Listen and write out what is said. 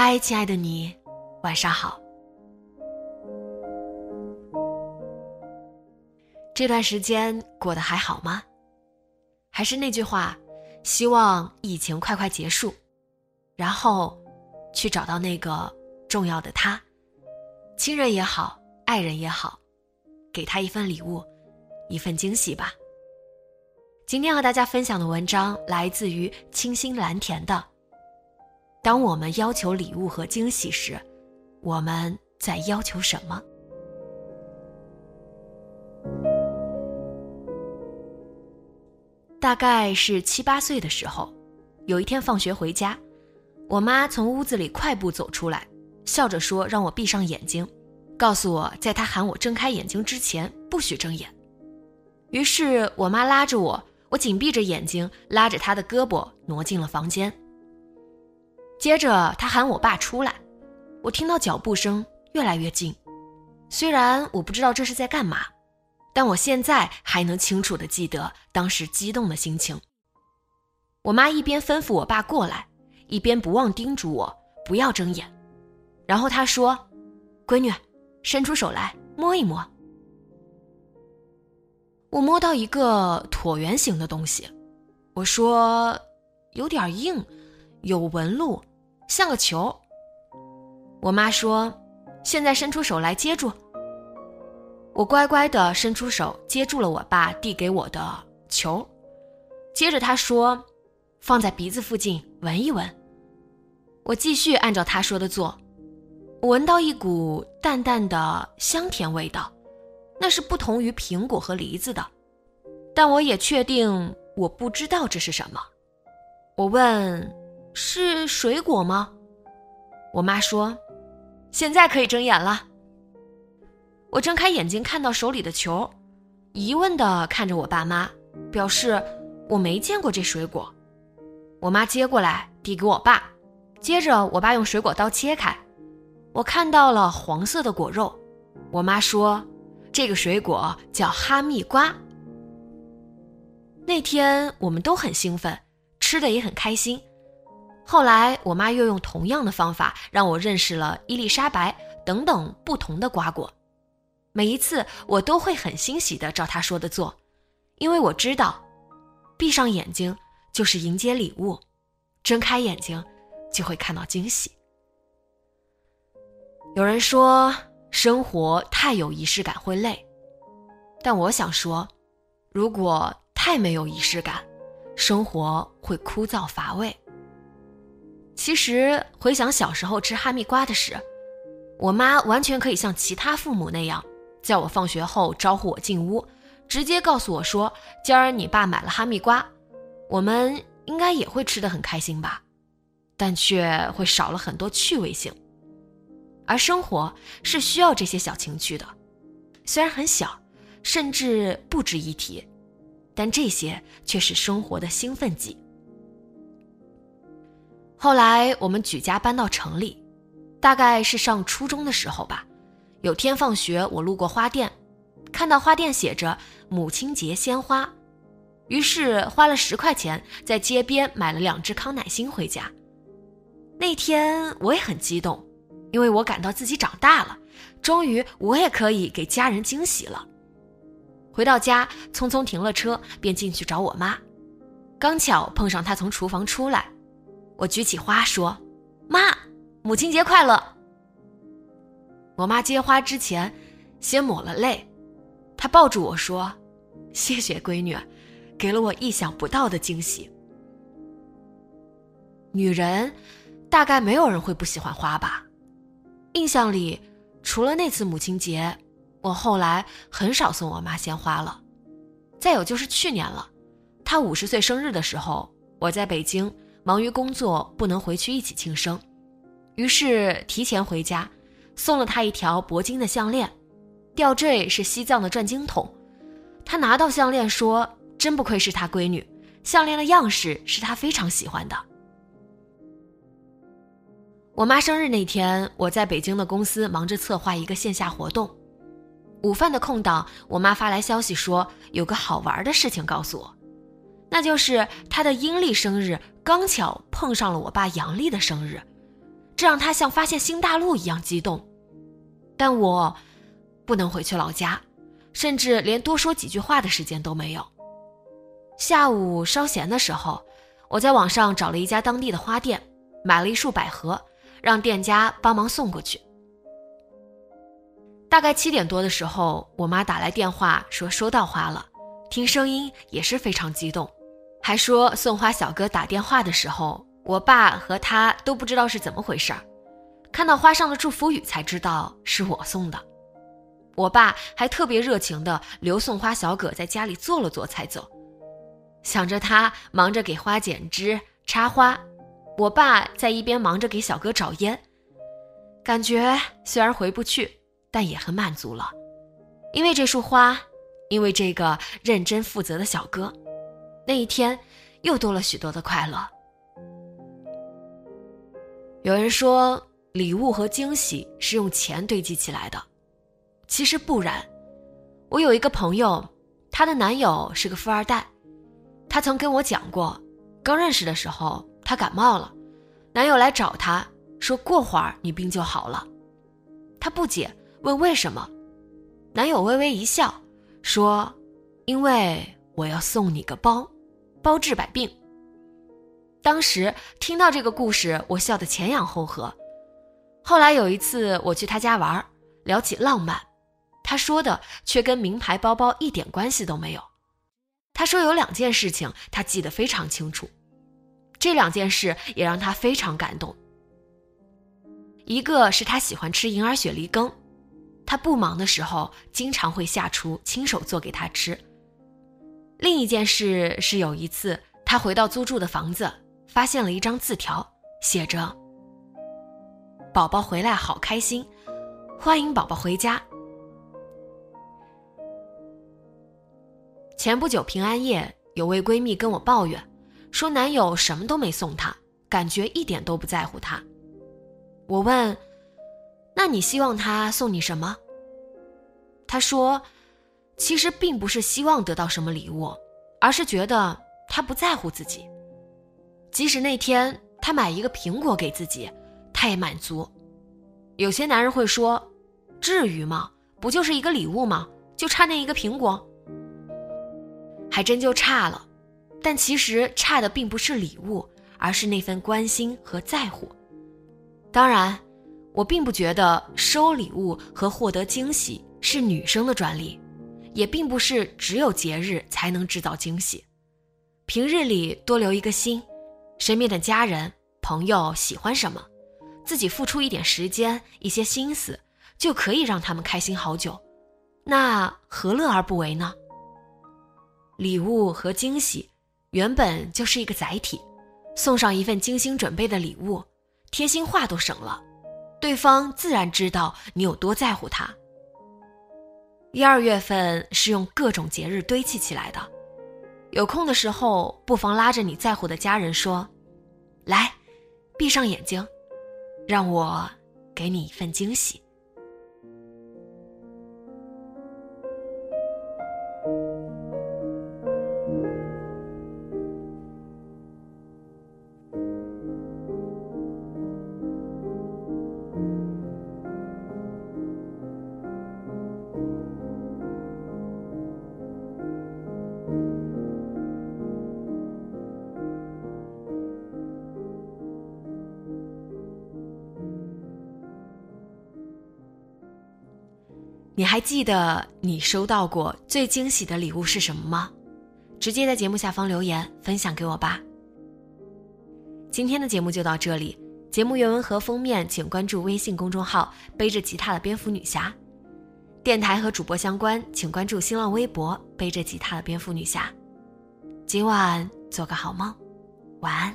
嗨，亲爱的你，晚上好。这段时间过得还好吗？还是那句话，希望疫情快快结束，然后去找到那个重要的他，亲人也好，爱人也好，给他一份礼物，一份惊喜吧。今天和大家分享的文章来自于清新蓝田的。当我们要求礼物和惊喜时，我们在要求什么？大概是七八岁的时候，有一天放学回家，我妈从屋子里快步走出来，笑着说：“让我闭上眼睛，告诉我在她喊我睁开眼睛之前不许睁眼。”于是我妈拉着我，我紧闭着眼睛，拉着她的胳膊挪进了房间。接着，他喊我爸出来，我听到脚步声越来越近。虽然我不知道这是在干嘛，但我现在还能清楚的记得当时激动的心情。我妈一边吩咐我爸过来，一边不忘叮嘱我不要睁眼。然后她说：“闺女，伸出手来摸一摸。”我摸到一个椭圆形的东西，我说：“有点硬，有纹路。”像个球，我妈说：“现在伸出手来接住。”我乖乖的伸出手接住了我爸递给我的球，接着他说：“放在鼻子附近闻一闻。”我继续按照他说的做，我闻到一股淡淡的香甜味道，那是不同于苹果和梨子的，但我也确定我不知道这是什么。我问。是水果吗？我妈说：“现在可以睁眼了。”我睁开眼睛，看到手里的球，疑问的看着我爸妈，表示我没见过这水果。我妈接过来递给我爸，接着我爸用水果刀切开，我看到了黄色的果肉。我妈说：“这个水果叫哈密瓜。”那天我们都很兴奋，吃的也很开心。后来，我妈又用同样的方法让我认识了伊丽莎白等等不同的瓜果。每一次，我都会很欣喜的照她说的做，因为我知道，闭上眼睛就是迎接礼物，睁开眼睛就会看到惊喜。有人说，生活太有仪式感会累，但我想说，如果太没有仪式感，生活会枯燥乏味。其实回想小时候吃哈密瓜的事，我妈完全可以像其他父母那样，在我放学后招呼我进屋，直接告诉我说：“今儿你爸买了哈密瓜，我们应该也会吃得很开心吧？”但却会少了很多趣味性。而生活是需要这些小情趣的，虽然很小，甚至不值一提，但这些却是生活的兴奋剂。后来我们举家搬到城里，大概是上初中的时候吧。有天放学，我路过花店，看到花店写着“母亲节鲜花”，于是花了十块钱在街边买了两只康乃馨回家。那天我也很激动，因为我感到自己长大了，终于我也可以给家人惊喜了。回到家，匆匆停了车，便进去找我妈，刚巧碰上她从厨房出来。我举起花说：“妈，母亲节快乐。”我妈接花之前，先抹了泪，她抱住我说：“谢谢闺女，给了我意想不到的惊喜。”女人，大概没有人会不喜欢花吧？印象里，除了那次母亲节，我后来很少送我妈鲜花了。再有就是去年了，她五十岁生日的时候，我在北京忙于工作，不能回去一起庆生，于是提前回家，送了她一条铂金的项链，吊坠是西藏的转经筒。她拿到项链说：“真不愧是她闺女，项链的样式是她非常喜欢的。”我妈生日那天，我在北京的公司忙着策划一个线下活动。午饭的空档，我妈发来消息说有个好玩的事情告诉我，那就是她的阴历生日刚巧碰上了我爸阳历的生日，这让他像发现新大陆一样激动。但我不能回去老家，甚至连多说几句话的时间都没有。下午稍闲的时候，我在网上找了一家当地的花店，买了一束百合。让店家帮忙送过去。大概七点多的时候，我妈打来电话说收到花了，听声音也是非常激动，还说送花小哥打电话的时候，我爸和他都不知道是怎么回事儿，看到花上的祝福语才知道是我送的。我爸还特别热情的留送花小哥在家里坐了坐才走，想着他忙着给花剪枝插花。我爸在一边忙着给小哥找烟，感觉虽然回不去，但也很满足了。因为这束花，因为这个认真负责的小哥，那一天又多了许多的快乐。有人说，礼物和惊喜是用钱堆积起来的，其实不然。我有一个朋友，她的男友是个富二代，她曾跟我讲过，刚认识的时候。她感冒了，男友来找她说：“过会儿你病就好了。”她不解，问为什么？男友微微一笑，说：“因为我要送你个包，包治百病。”当时听到这个故事，我笑得前仰后合。后来有一次我去他家玩，聊起浪漫，他说的却跟名牌包包一点关系都没有。他说有两件事情他记得非常清楚。这两件事也让他非常感动。一个是他喜欢吃银耳雪梨羹，他不忙的时候经常会下厨亲手做给他吃。另一件事是有一次他回到租住的房子，发现了一张字条，写着：“宝宝回来好开心，欢迎宝宝回家。”前不久平安夜，有位闺蜜跟我抱怨。说男友什么都没送她，感觉一点都不在乎她。我问：“那你希望他送你什么？”她说：“其实并不是希望得到什么礼物，而是觉得他不在乎自己。即使那天他买一个苹果给自己，他也满足。有些男人会说：‘至于吗？不就是一个礼物吗？就差那一个苹果？’还真就差了。”但其实差的并不是礼物，而是那份关心和在乎。当然，我并不觉得收礼物和获得惊喜是女生的专利，也并不是只有节日才能制造惊喜。平日里多留一个心，身边的家人朋友喜欢什么，自己付出一点时间、一些心思，就可以让他们开心好久。那何乐而不为呢？礼物和惊喜。原本就是一个载体，送上一份精心准备的礼物，贴心话都省了，对方自然知道你有多在乎他。一二月份是用各种节日堆砌起来的，有空的时候不妨拉着你在乎的家人说：“来，闭上眼睛，让我给你一份惊喜。”你还记得你收到过最惊喜的礼物是什么吗？直接在节目下方留言分享给我吧。今天的节目就到这里，节目原文和封面请关注微信公众号“背着吉他的蝙蝠女侠”，电台和主播相关请关注新浪微博“背着吉他的蝙蝠女侠”。今晚做个好梦，晚安。